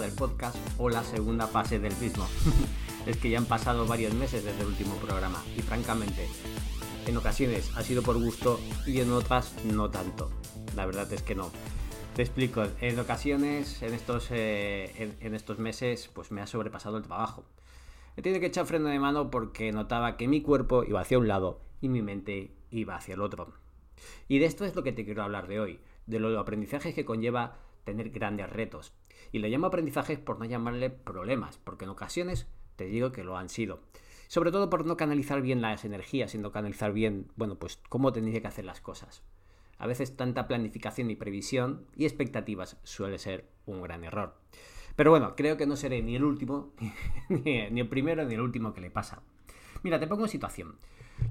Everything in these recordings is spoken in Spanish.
Del podcast o la segunda fase del mismo. es que ya han pasado varios meses desde el último programa y francamente, en ocasiones ha sido por gusto y en otras no tanto. La verdad es que no. Te explico, en ocasiones, en estos, eh, en, estos meses, pues me ha sobrepasado el trabajo. He tenido que echar freno de mano porque notaba que mi cuerpo iba hacia un lado y mi mente iba hacia el otro. Y de esto es lo que te quiero hablar de hoy, de los aprendizajes que conlleva tener grandes retos. Y le llamo aprendizajes por no llamarle problemas, porque en ocasiones te digo que lo han sido. Sobre todo por no canalizar bien las energías, sino canalizar bien, bueno, pues cómo tendría que hacer las cosas. A veces tanta planificación y previsión y expectativas suele ser un gran error. Pero bueno, creo que no seré ni el último, ni el primero, ni el último que le pasa. Mira, te pongo en situación.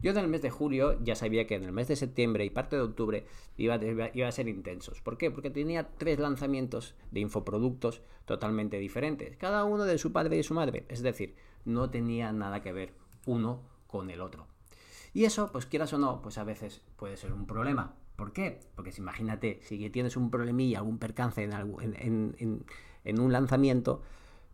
Yo en el mes de julio ya sabía que en el mes de septiembre y parte de octubre iba, a ser intensos. ¿Por qué? Porque tenía tres lanzamientos de infoproductos totalmente diferentes, cada uno de su padre y su madre. Es decir, no tenía nada que ver uno con el otro. Y eso, pues quieras o no, pues a veces puede ser un problema. ¿Por qué? Porque imagínate, si tienes un problemilla, algún percance en, en un lanzamiento,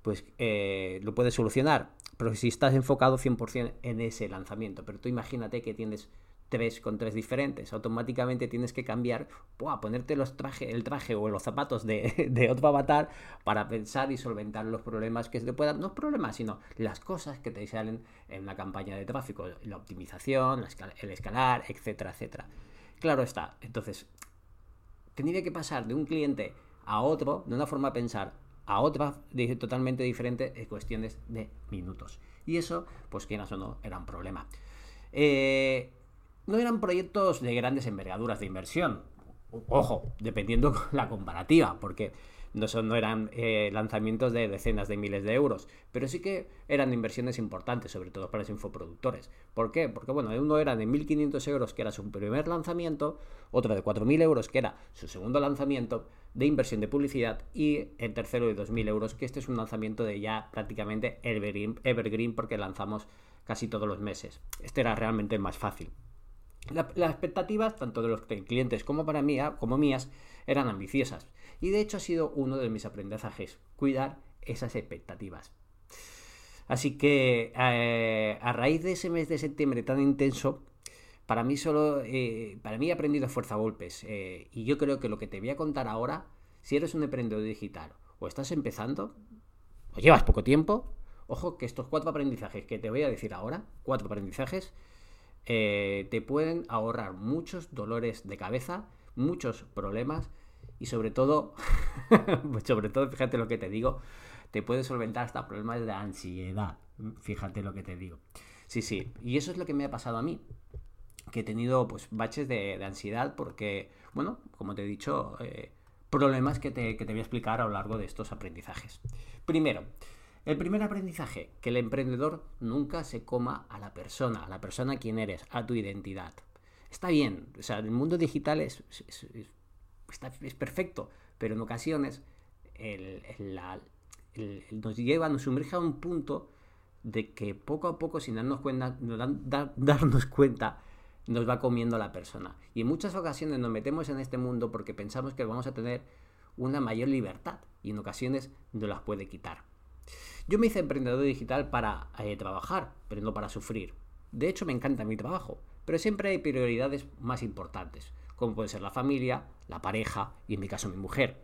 pues eh, lo puedes solucionar. Pero si estás enfocado 100% en ese lanzamiento, pero tú imagínate que tienes tres con tres diferentes, automáticamente tienes que cambiar, a ponerte los traje, el traje o los zapatos de, otro avatar para pensar y solventar los problemas que se te puedan, no problemas, sino las cosas que te salen en una campaña de tráfico, la optimización, el escalar, etcétera, etcétera. Claro está, entonces, tendría que pasar de un cliente a otro de una forma de pensar a otra totalmente diferente en cuestiones de minutos. Y eso, pues quieras o no, era un problema. Eh, no eran proyectos de grandes envergaduras de inversión. Ojo, dependiendo la comparativa, porque no, son, no eran eh, lanzamientos de decenas de miles de euros, pero sí que eran inversiones importantes, sobre todo para los infoproductores. ¿Por qué? Porque bueno, uno era de 1.500 euros, que era su primer lanzamiento, otro de 4.000 euros, que era su segundo lanzamiento de inversión de publicidad, y el tercero de 2.000 euros, que este es un lanzamiento de ya prácticamente evergreen, evergreen porque lanzamos casi todos los meses. Este era realmente más fácil. las expectativas, tanto de los clientes como para mí, como mías, eran ambiciosas. Y de hecho ha sido uno de mis aprendizajes, cuidar esas expectativas. Así que eh, a raíz de ese mes de septiembre tan intenso, para mí solo, eh, para mí he aprendido fuerza golpes. Eh, y yo creo que lo que te voy a contar ahora, si eres un emprendedor digital o estás empezando, o llevas poco tiempo, ojo que estos cuatro aprendizajes que te voy a decir ahora, cuatro aprendizajes, te pueden ahorrar muchos dolores de cabeza, muchos problemas y sobre todo, pues sobre todo, fíjate lo que te digo, te puede solventar hasta problemas de ansiedad. Fíjate lo que te digo. Sí, sí. Y eso es lo que me ha pasado a mí. Que he tenido pues baches de, ansiedad porque, bueno, como te he dicho, eh, problemas que te, que te voy a explicar a lo largo de estos aprendizajes. Primero, el primer aprendizaje, que el emprendedor nunca se coma a la persona, a la persona a quien eres, a tu identidad. Está bien, o sea, el mundo digital es, es perfecto, pero en ocasiones nos lleva, nos sumerge a un punto de que poco a poco, sin darnos cuenta, darnos cuenta, nos va comiendo la persona. Y en muchas ocasiones nos metemos en este mundo porque pensamos que vamos a tener una mayor libertad y en ocasiones nos las puede quitar. Yo me hice emprendedor digital para eh, trabajar, pero no para sufrir. De hecho, me encanta mi trabajo, pero siempre hay prioridades más importantes como puede ser la familia, la pareja y en mi caso mi mujer.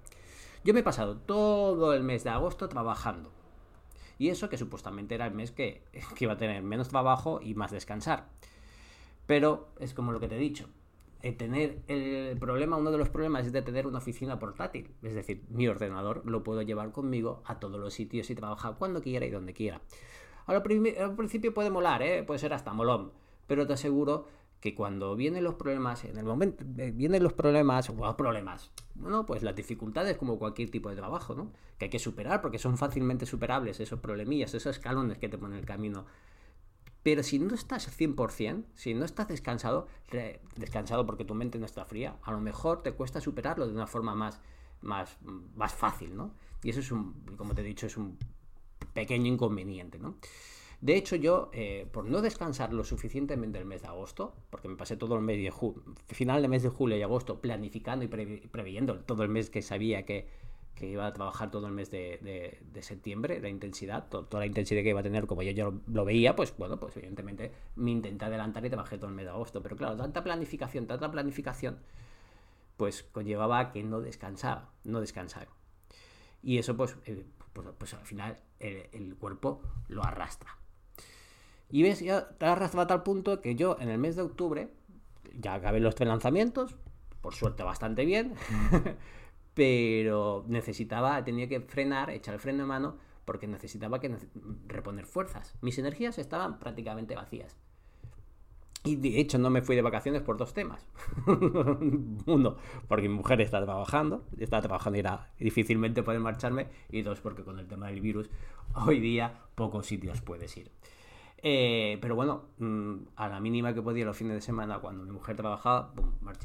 Yo me he pasado todo el mes de agosto trabajando. Y eso que supuestamente era el mes que, iba a tener menos trabajo y más descansar. Pero es como lo que te he dicho. eh, tener el problema, uno de los problemas es de tener una oficina portátil. Es decir, mi ordenador lo puedo llevar conmigo a todos los sitios y trabajar cuando quiera y donde quiera. Al principio puede molar, ¿eh? puede ser hasta molón, pero te aseguro que cuando vienen los problemas, en el momento eh, vienen los problemas, o problemas, bueno, pues las dificultades como cualquier tipo de trabajo, ¿no? Que hay que superar porque son fácilmente superables esos problemillas, esos escalones que te ponen el camino. Pero si no estás 100%, si no estás descansado, descansado porque tu mente no está fría, a lo mejor te cuesta superarlo de una forma más, más, más fácil, ¿no? Y eso es un, como te he dicho, es un pequeño inconveniente, ¿no? De hecho, yo, eh, por no descansar lo suficientemente el mes de agosto, porque me pasé todo el mes de final de mes de julio y agosto planificando y previendo todo el mes que sabía que, iba a trabajar todo el mes de, septiembre, la intensidad, toda la intensidad que iba a tener, como yo, yo lo veía, pues bueno, pues evidentemente me intenté adelantar y trabajé todo el mes de agosto. Pero claro, tanta planificación, tanta planificación, pues conllevaba que no descansaba, no descansaba. Y eso, pues, eh, pues, pues, al final el cuerpo lo arrastra. Y ves, ya te arrastra a tal punto que yo en el mes de octubre ya acabé los tres lanzamientos, por suerte bastante bien, pero necesitaba, tenía que frenar, echar el freno de mano, porque necesitaba que reponer fuerzas. Mis energías estaban prácticamente vacías. Y de hecho no me fui de vacaciones por dos temas. Uno, porque mi mujer está trabajando, está trabajando y era difícilmente poder marcharme. Y dos, porque con el tema del virus hoy día pocos sitios puedes ir. Eh, pero bueno, mm, a la mínima que podía los fines de semana, cuando mi mujer trabajaba,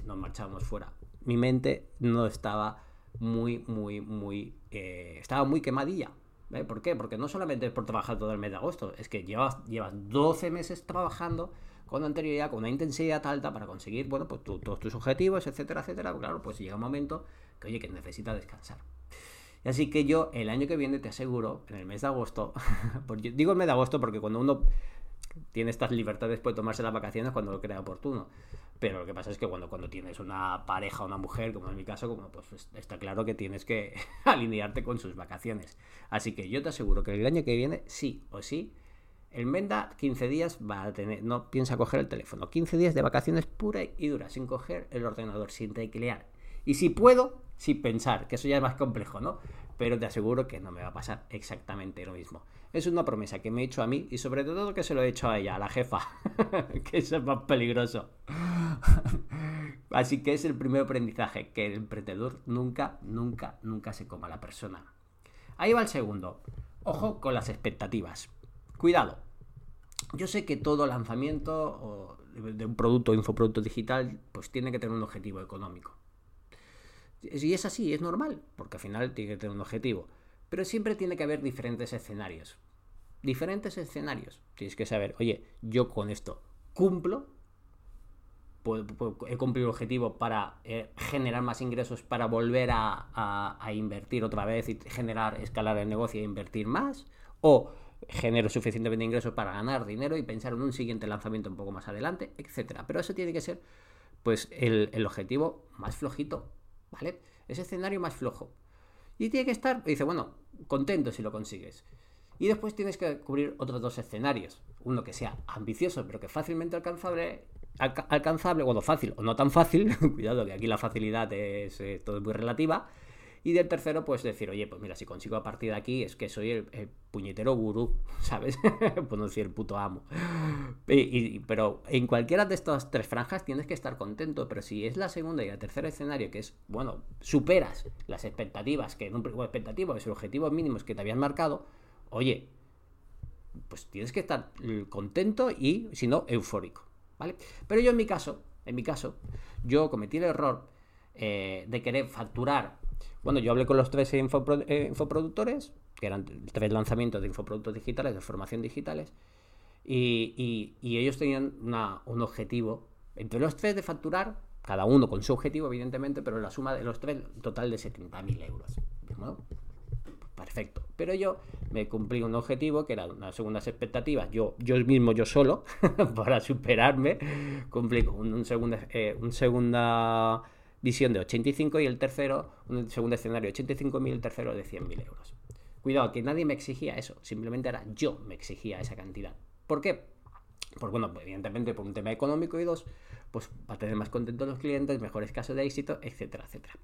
nos marchábamos fuera. Mi mente no estaba muy, muy, muy... Eh, estaba muy quemadilla. ¿Por qué? Porque no solamente es por trabajar todo el mes de agosto, es que llevas, llevas 12 meses trabajando con anterioridad, con una intensidad alta para conseguir, bueno, pues todos tus objetivos, etcétera, etcétera. Claro, pues llega un momento que, oye, que necesitas descansar. Así que yo el año que viene te aseguro, en el mes de agosto, digo el mes de agosto porque cuando uno tiene estas libertades puede tomarse las vacaciones cuando lo crea oportuno. Pero lo que pasa es que cuando, cuando tienes una pareja o una mujer, como en mi caso, pues está claro que tienes que alinearte con sus vacaciones. Así que yo te aseguro que el año que viene, sí o sí, el Menda 15 días va a tener, no piensa coger el teléfono. 15 días de vacaciones pura y dura, sin coger el ordenador, sin teclear. Y si puedo, sin pensar, que eso ya es más complejo, ¿no? Pero te aseguro que no me va a pasar exactamente lo mismo. Es una promesa que me he hecho a mí y sobre todo que se lo he hecho a ella, a la jefa, que eso es más peligroso. Así que es el primer aprendizaje, que el emprendedor nunca, nunca, nunca se coma la persona. Ahí va el segundo. Ojo con las expectativas. Cuidado. Yo sé que todo lanzamiento de un producto o infoproducto digital pues tiene que tener un objetivo económico. Y es así, es normal, porque al final tiene que tener un objetivo. Pero siempre tiene que haber diferentes escenarios. Diferentes escenarios. Tienes que saber, oye, yo con esto cumplo, he cumplido el objetivo para eh, generar más ingresos, para volver a, invertir otra vez y generar, escalar el negocio e invertir más, o genero suficientemente ingresos para ganar dinero y pensar en un siguiente lanzamiento un poco más adelante, etcétera. Pero eso tiene que ser, pues, el, el objetivo más flojito, ¿vale? Ese escenario más flojo. Y tiene que estar, dice, bueno, contento si lo consigues. Y después tienes que cubrir otros dos escenarios. Uno que sea ambicioso, pero que fácilmente alcanzable, bueno, fácil o no tan fácil, cuidado que aquí la facilidad es eh, todo muy relativa. Y del tercero, pues decir, oye, pues mira, si consigo a partir de aquí es que soy el, puñetero gurú, ¿sabes? pues no decir el puto amo. pero en cualquiera de estas tres franjas tienes que estar contento, pero si es la segunda y el tercer escenario, que es, bueno, superas las expectativas, que en un expectativo es el objetivo mínimos que te habían marcado, oye, pues tienes que estar contento y, si no, eufórico, ¿vale? Pero yo en mi caso, en mi caso, yo cometí el error eh, de querer facturar bueno, yo hablé con los tres eh, infoproductores, que eran tres lanzamientos de infoproductos digitales, de formación digitales, y, ellos tenían un objetivo, entre los tres de facturar, cada uno con su objetivo, evidentemente, pero la suma de los tres, total de 70.000 euros. perfecto. Pero yo me cumplí un objetivo que era unas segundas expectativas. Yo, yo mismo, yo solo, para superarme, cumplí un, un, eh, un segunda visión de 85 y el tercero, un segundo escenario de 85.000 y el tercero de 100.000 euros. Cuidado, que nadie me exigía eso, simplemente era yo me exigía esa cantidad. ¿Por qué? Pues bueno, evidentemente por un tema económico y dos, pues para tener más contentos los clientes, mejores casos de éxito, etcétera, etcétera.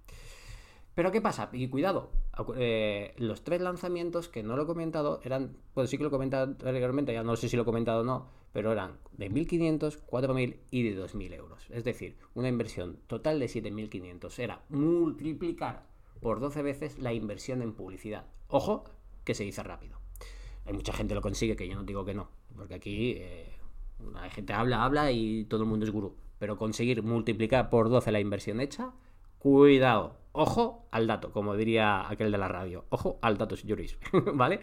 Pero ¿qué pasa? Y cuidado, eh, los tres lanzamientos que no lo he comentado eran, pues sí que lo he comentado anteriormente, ya no sé si lo he comentado o no, pero eran de 1.500, 4.000 y de 2.000 euros. Es decir, una inversión total de 7.500. Era multiplicar por 12 veces la inversión en publicidad. Ojo, que se dice rápido. Hay mucha gente lo consigue, que yo no digo que no, porque aquí eh, gente habla, habla y todo el mundo es gurú. Pero conseguir multiplicar por 12 la inversión hecha, cuidado, ojo al dato, como diría aquel de la radio. Ojo al dato, señores, ¿vale?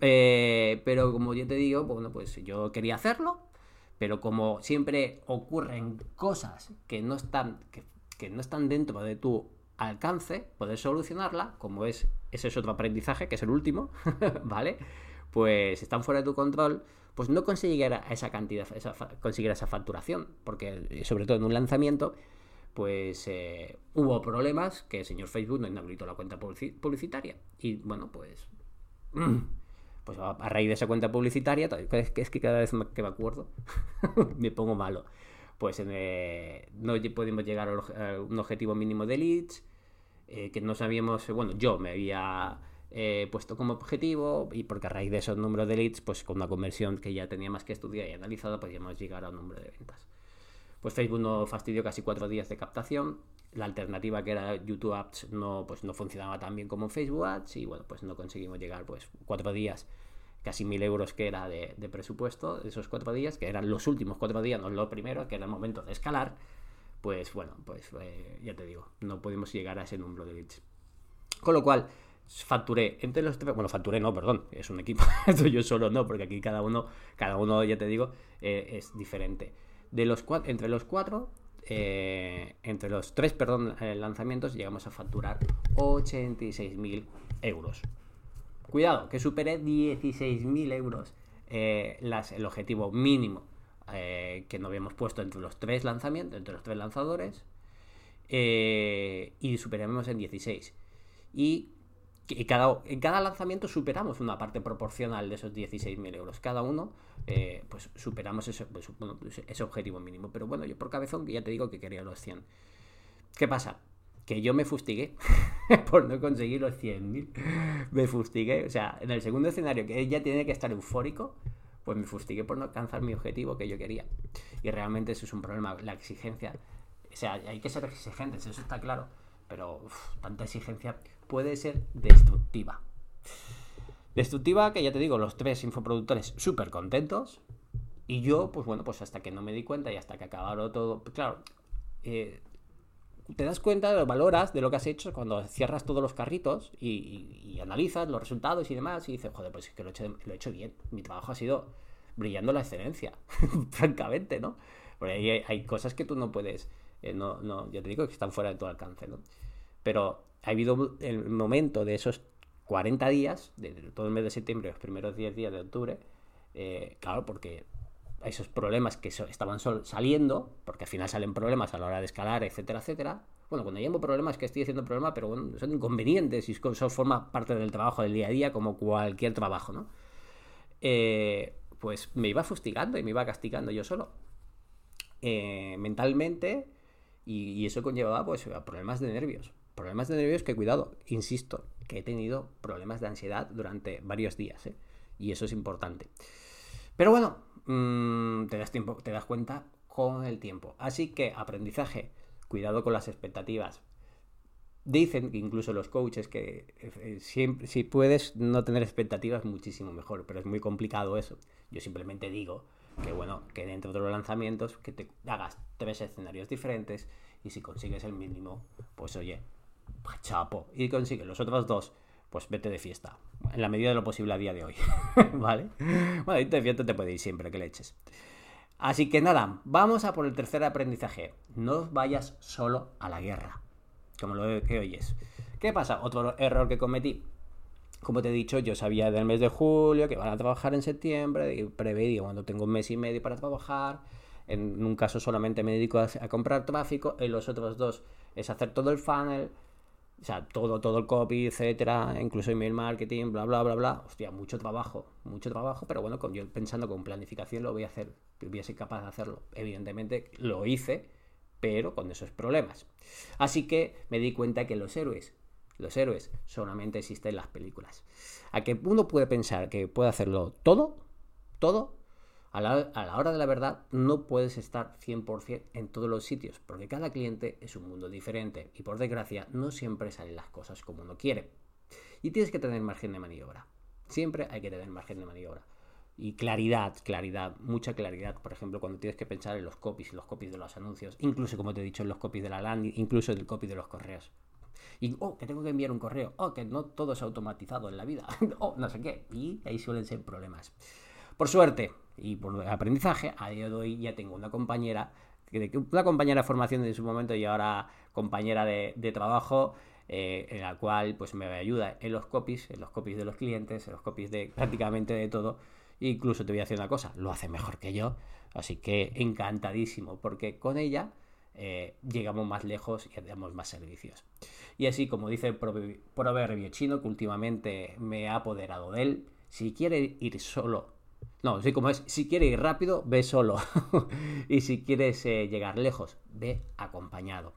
Eh, pero como yo te digo, bueno, pues yo quería hacerlo, pero como siempre ocurren cosas que no están, que, no están dentro de tu alcance, poder solucionarla, como es, ese es otro aprendizaje, que es el último, ¿vale? Pues están fuera de tu control, pues no conseguir esa cantidad, esa, esa facturación, porque sobre todo en un lanzamiento, pues eh, hubo problemas que el señor Facebook no inhabilitó la cuenta publicitaria. Y bueno, pues... Pues a, raíz de esa cuenta publicitaria, es que, es que cada vez que me acuerdo me pongo malo. Pues eh, no pudimos llegar a un objetivo mínimo de leads, eh, que no sabíamos, bueno, yo me había puesto como objetivo y porque a raíz de esos números de leads, pues con una conversión que ya tenía más que estudiar y analizado, podíamos llegar a un número de ventas pues Facebook no fastidió casi cuatro días de captación. La alternativa que era YouTube Ads no, pues no funcionaba tan bien como Facebook Ads y bueno, pues no conseguimos llegar pues cuatro días, casi mil euros que era de, presupuesto de esos cuatro días, que eran los últimos cuatro días, no los primeros, que era el momento de escalar. Pues bueno, pues eh, ya te digo, no pudimos llegar a ese número de leads. Con lo cual, facturé entre los tres, bueno, facturé no, perdón, es un equipo, yo solo no, porque aquí cada uno, cada uno, ya te digo, eh, es diferente los entre los cuatro, eh, entre los tres perdón, eh, lanzamientos, llegamos a facturar 86.000 euros. Cuidado, que supere 16.000 euros eh, el objetivo mínimo que nos habíamos puesto entre los tres lanzamientos, entre los tres lanzadores, y superemos en 16. Y y cada, en cada lanzamiento superamos una parte proporcional de esos 16.000 euros. Cada uno, eh, pues superamos ese, pues, pues, ese objetivo mínimo. Pero bueno, yo por cabezón ya te digo que quería los 100. ¿Qué pasa? Que yo me fustigué por no conseguir los 100.000. Me fustigué. O sea, en el segundo escenario, que ya tiene que estar eufórico, pues me fustigué por no alcanzar mi objetivo que yo quería. Y realmente eso es un problema, la exigencia. O sea, hay que ser exigentes, eso está claro. Pero tanta exigencia puede ser destructiva. Destructiva que ya te digo, los tres infoproductores súper contentos. Y yo, pues bueno, pues hasta que no me di cuenta y hasta que acabaron todo. Claro, eh, te das cuenta, valoras de lo que has hecho cuando cierras todos los carritos y, analizas los resultados y demás y dices, joder, pues es que lo he, hecho, lo he hecho bien. Mi trabajo ha sido brillando la excelencia, francamente, ¿no? Porque hay, hay, cosas que tú no puedes, eh, no, no, yo te digo que están fuera de tu alcance, ¿no? Pero ha habido el momento de esos 40 días, de todo el mes de septiembre, los primeros 10 días de octubre, eh, claro, porque esos problemas que estaban saliendo, porque al final salen problemas a la hora de escalar, etcétera, etcétera. Bueno, cuando llamo problemas, que estoy haciendo problemas, pero bueno, son inconvenientes y eso forma parte del trabajo del día a día, como cualquier trabajo, ¿no? Eh, pues me iba fustigando y me iba castigando yo solo. Eh, mentalmente, y, y, eso conllevaba pues a problemas de nervios. Problemas de nervios que, cuidado, insisto, que he tenido problemas de ansiedad durante varios días, ¿eh? y eso es importante. Pero bueno, mm, te, das tiempo, te das cuenta con el tiempo. Así que aprendizaje, cuidado con las expectativas. Dicen incluso los coaches que eh, siempre, si puedes no tener expectativas, muchísimo mejor, pero es muy complicado eso. Yo simplemente digo que bueno, que dentro de los lanzamientos que te hagas tres escenarios diferentes y si consigues el mínimo, pues oye, chapo, y consigue los otros dos, pues vete de fiesta. En la medida de lo posible a día de hoy. ¿Vale? Bueno, irte de fiesta te puede ir siempre que le eches. Así que nada, vamos a por el tercer aprendizaje. No vayas solo a la guerra. Como lo que oyes. ¿Qué pasa? Otro error que cometí. Como te he dicho, yo sabía del mes de julio que van a trabajar en septiembre y cuando tengo un mes y medio para trabajar. En un caso solamente me dedico a, a comprar tráfico, en los otros dos es hacer todo el funnel, O sea, todo, todo el copy, etcétera, incluso email marketing, bla, bla, bla, bla. Hostia, mucho trabajo, mucho trabajo, pero bueno, con, yo pensando con planificación lo voy a hacer, voy a ser capaz de hacerlo. Evidentemente lo hice, pero con esos problemas. Así que me di cuenta que los héroes, los héroes solamente existen en las películas. A que uno puede pensar que puede hacerlo todo, todo, a la, hora de la verdad no puedes estar 100% en todos los sitios, porque cada cliente es un mundo diferente y por desgracia no siempre salen las cosas como uno quiere. Y tienes que tener margen de maniobra. Siempre hay que tener margen de maniobra. Y claridad, claridad, mucha claridad. Por ejemplo, cuando tienes que pensar en los copies, los copies de los anuncios, incluso como te he dicho, en los copies de la landing, incluso en el copy de los correos. Y, oh, que tengo que enviar un correo. Oh, que no todo es automatizado en la vida. oh, no sé qué. Y ahí suelen ser problemas. Por suerte, y por aprendizaje, a día de hoy ya tengo una compañera, una compañera de formación en su momento y ahora compañera de, trabajo, eh, en la cual pues me ayuda en los copies, en los copies de los clientes, en los copies de prácticamente de todo. incluso te voy a decir una cosa, lo hace mejor que yo, así que encantadísimo, porque con ella eh, llegamos más lejos y damos más servicios. Y así como dice el proverbio chino, que últimamente me ha apoderado de él, si quiere ir solo no, sí, como es, si quieres ir rápido, ve solo. y si quieres eh, llegar lejos, ve acompañado.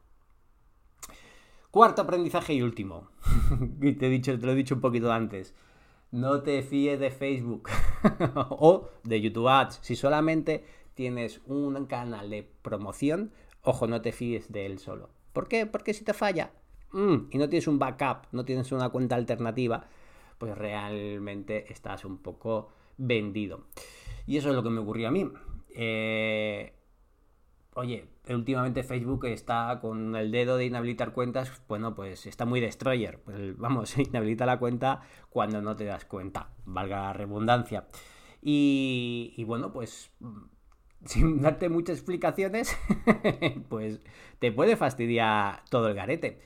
Cuarto aprendizaje y último. te, he dicho, te lo he dicho un poquito antes. No te fíes de Facebook o de YouTube Ads. Si solamente tienes un canal de promoción, ojo, no te fíes de él solo. ¿Por qué? Porque si te falla mm, y no tienes un backup, no tienes una cuenta alternativa, pues realmente estás un poco vendido. Y eso es lo que me ocurrió a mí. Eh, oye, últimamente Facebook está con el dedo de inhabilitar cuentas, bueno, pues está muy destroyer. Pues vamos, inhabilita la cuenta cuando no te das cuenta, valga la redundancia. Y, y bueno, pues sin darte muchas explicaciones, pues te puede fastidiar todo el garete.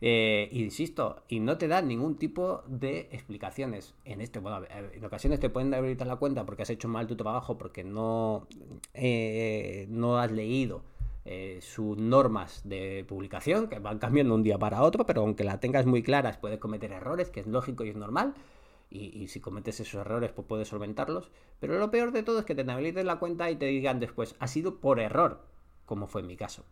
Eh, insisto, y no te dan ningún tipo de explicaciones. En este, bueno, en ocasiones te pueden habilitar la cuenta porque has hecho mal tu trabajo, porque no, eh, no has leído eh, sus normas de publicación, que van cambiando un día para otro, pero aunque la tengas muy claras, puedes cometer errores, que es lógico y es normal. Y, si cometes esos errores, pues puedes solventarlos. Pero lo peor de todo es que te habiliten la cuenta y te digan después, ha sido por error, como fue en mi caso.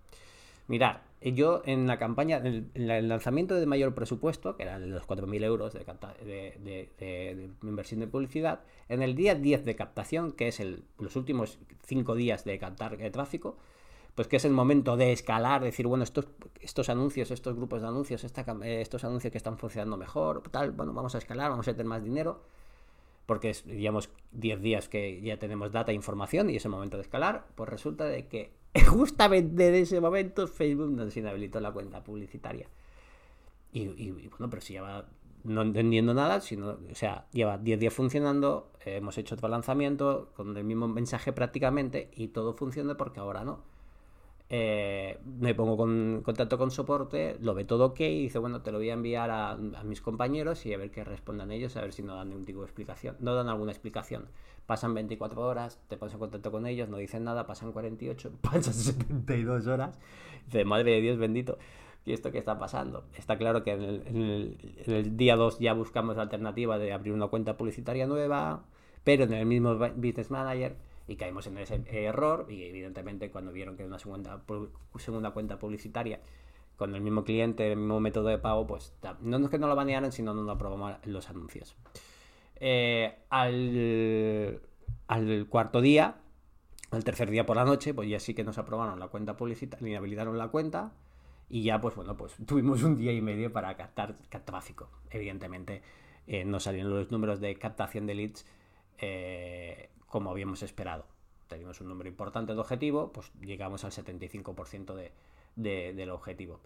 Mirad, yo en la campaña, en el, lanzamiento de mayor presupuesto, que era de los 4.000 euros de, inversión de publicidad, en el día 10 de captación, que es el, los últimos 5 días de captar tráfico, pues que es el momento de escalar, decir, bueno, estos, estos anuncios, estos grupos de anuncios, eh, estos anuncios que están funcionando mejor, tal, bueno, vamos a escalar, vamos a tener más dinero, porque es, digamos, 10 días que ya tenemos data e información y es el momento de escalar, pues resulta de que justamente en ese momento Facebook nos inhabilitó la cuenta publicitaria. Y, bueno, pero si lleva no entendiendo nada, sino, o sea, lleva 10 días funcionando, hemos hecho otro lanzamiento con el mismo mensaje prácticamente y todo funciona porque ahora no. Eh, me pongo con contacto con soporte, lo ve todo ok y dice, bueno, te lo voy a enviar a, mis compañeros y a ver qué respondan ellos, a ver si no dan ningún tipo de explicación, no dan alguna explicación. Pasan 24 horas, te pones en contacto con ellos, no dicen nada, pasan 48, pasan 72 horas. Dice, madre de Dios bendito, ¿y esto qué está pasando? Está claro que en el, día 2 ya buscamos la alternativa de abrir una cuenta publicitaria nueva, pero en el mismo Business Manager y caímos en ese error y evidentemente cuando vieron que era una segunda, cuenta publicitaria con el mismo cliente, el mismo método de pago, pues no es que no lo banearan, sino no aprobamos los anuncios. Eh, al, cuarto día, al tercer día por la noche, pues ya sí que nos aprobaron la cuenta publicitaria, inhabilitaron la cuenta y ya pues bueno, pues tuvimos un día y medio para captar tráfico. Evidentemente eh, no salieron los números de captación de leads eh, como habíamos esperado. Teníamos un número importante de objetivo, pues llegamos al 75% de, del objetivo.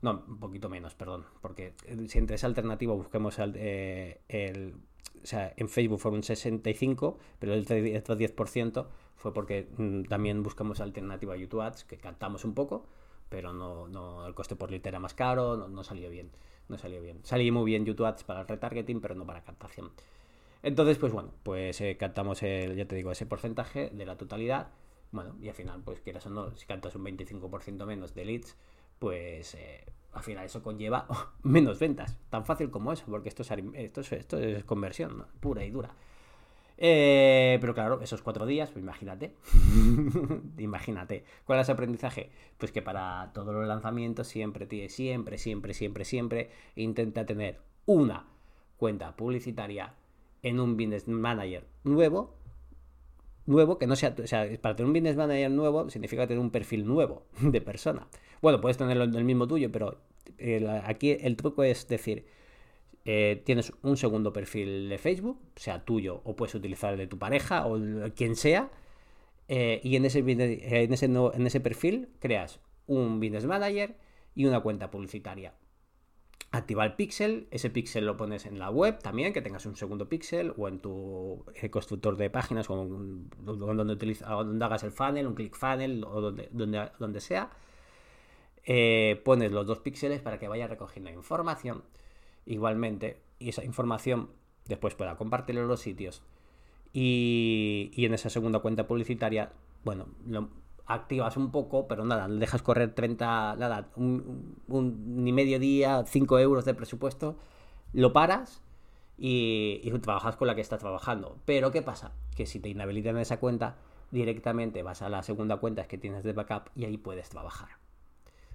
No, un poquito menos, perdón, porque eh, si entre esa alternativa busquemos eh, el, o sea, en Facebook fue un 65, pero el otro 10% fue porque mm, también buscamos alternativa a YouTube Ads, que captamos un poco, pero no, no el coste por lead era más caro, no, no, salió bien, no salió bien. Salió muy bien YouTube Ads para el retargeting, pero no para captación. Entonces, pues bueno, pues eh, captamos, el, ya te digo, ese porcentaje de la totalidad. Bueno, y al final, pues quieras o no, si captas un 25% menos de leads, pues, eh, al final eso conlleva menos ventas. Tan fácil como eso, porque esto es, esto esto es conversión pura y dura. Eh, pero claro, esos cuatro días, pues imagínate. imagínate. ¿Cuál es el aprendizaje? Pues que para todos los lanzamientos siempre, siempre, siempre, siempre, siempre intenta tener una cuenta publicitaria en un business manager nuevo. Nuevo, que no sea, o sea, para tener un business manager nuevo significa tener un perfil nuevo de persona. Bueno, puedes tenerlo en el mismo tuyo, pero aquí el truco es decir, eh, tienes un segundo perfil de Facebook, sea tuyo o puedes utilizar el de tu pareja o quien sea, eh, y en ese, en, ese, en ese perfil creas un business manager y una cuenta publicitaria. Activa el pixel, ese pixel lo pones en la web también, que tengas un segundo pixel, o en tu eh, constructor de páginas, o donde, utiliza, donde hagas el funnel, un click funnel, o donde, donde, donde sea. pones los dos píxeles para que vaya recogiendo información igualmente y esa información después pueda compartirlo en los sitios y, en esa segunda cuenta publicitaria, bueno, lo activas un poco, pero nada, dejas correr 30, nada, un, ni medio día, 5 euros de presupuesto, lo paras y, y, trabajas con la que estás trabajando. Pero ¿qué pasa? Que si te inhabilitan esa cuenta, directamente vas a la segunda cuenta que tienes de backup y ahí puedes trabajar.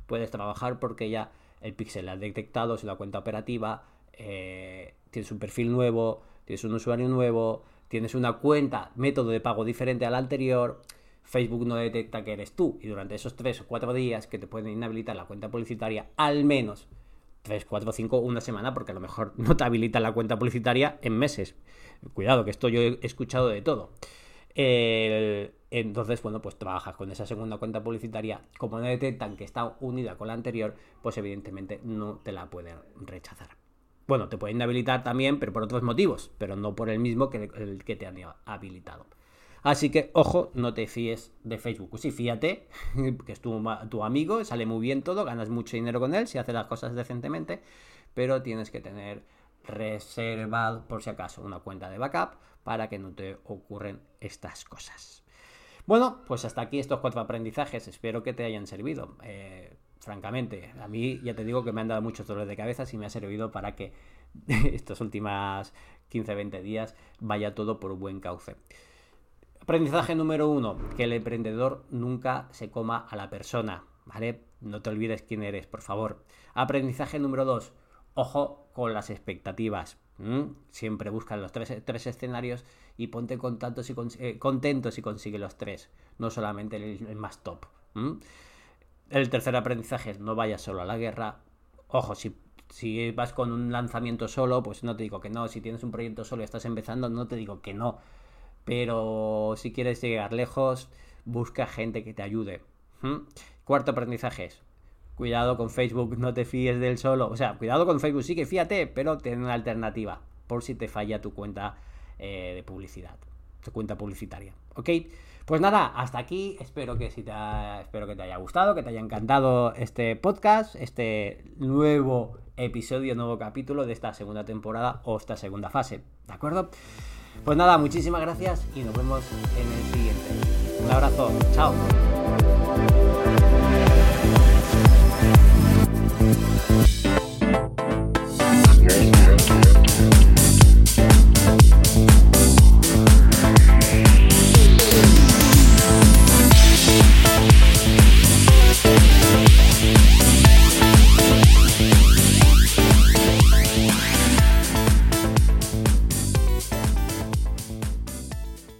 Puedes trabajar porque ya el pixel ha detectado, es una cuenta operativa, eh, tienes un perfil nuevo, tienes un usuario nuevo, tienes una cuenta, método de pago diferente al anterior, Facebook no detecta que eres tú y durante esos 3 o 4 días que te pueden inhabilitar la cuenta publicitaria, al menos 3, 4, 5, una semana, porque a lo mejor no te habilita la cuenta publicitaria en meses. Cuidado, que esto yo he escuchado de todo. entonces, bueno, pues trabajas con esa segunda cuenta publicitaria. Como no detectan que está unida con la anterior, pues evidentemente no te la pueden rechazar. Bueno, te pueden inhabilitar también, pero por otros motivos, pero no por el mismo que el que te han habilitado. Así que, ojo, no te fíes de Facebook. Sí, fíjate, que es tu, tu, amigo, sale muy bien todo, ganas mucho dinero con él si hace las cosas decentemente, pero tienes que tener reservado, por si acaso, una cuenta de backup para que no te ocurren estas cosas. Bueno, pues hasta aquí estos cuatro aprendizajes, espero que te hayan servido. Eh, francamente. A mí ya te digo que me han dado muchos dolores de cabeza y me ha servido para que estos últimos 15-20 días vaya todo por buen cauce. Aprendizaje número uno, que el emprendedor nunca se coma a la persona, ¿vale? No te olvides quién eres, por favor. Aprendizaje número dos, ojo con las expectativas. Siempre busca los tres, tres, escenarios y ponte eh, contento si consigue los tres, no solamente el, más top. El tercer aprendizaje no vayas solo a la guerra. Ojo, si, si vas con un lanzamiento solo, pues no te digo que no. Si tienes un proyecto solo y estás empezando, no te digo que no. Pero si quieres llegar lejos, busca gente que te ayude. ¿Mm? Cuarto aprendizaje es, cuidado con Facebook, no te fíes del solo. O sea, cuidado con Facebook, sí que fíjate, pero ten una alternativa por si te falla tu cuenta eh, de publicidad, tu cuenta publicitaria. ¿Ok? Pues nada, hasta aquí. Espero que, si te espero que te haya gustado, que te haya encantado este podcast, este nuevo episodio, nuevo capítulo de esta segunda temporada o esta segunda fase. ¿De acuerdo? Pues nada, muchísimas gracias y nos vemos en el siguiente. Un abrazo, chao.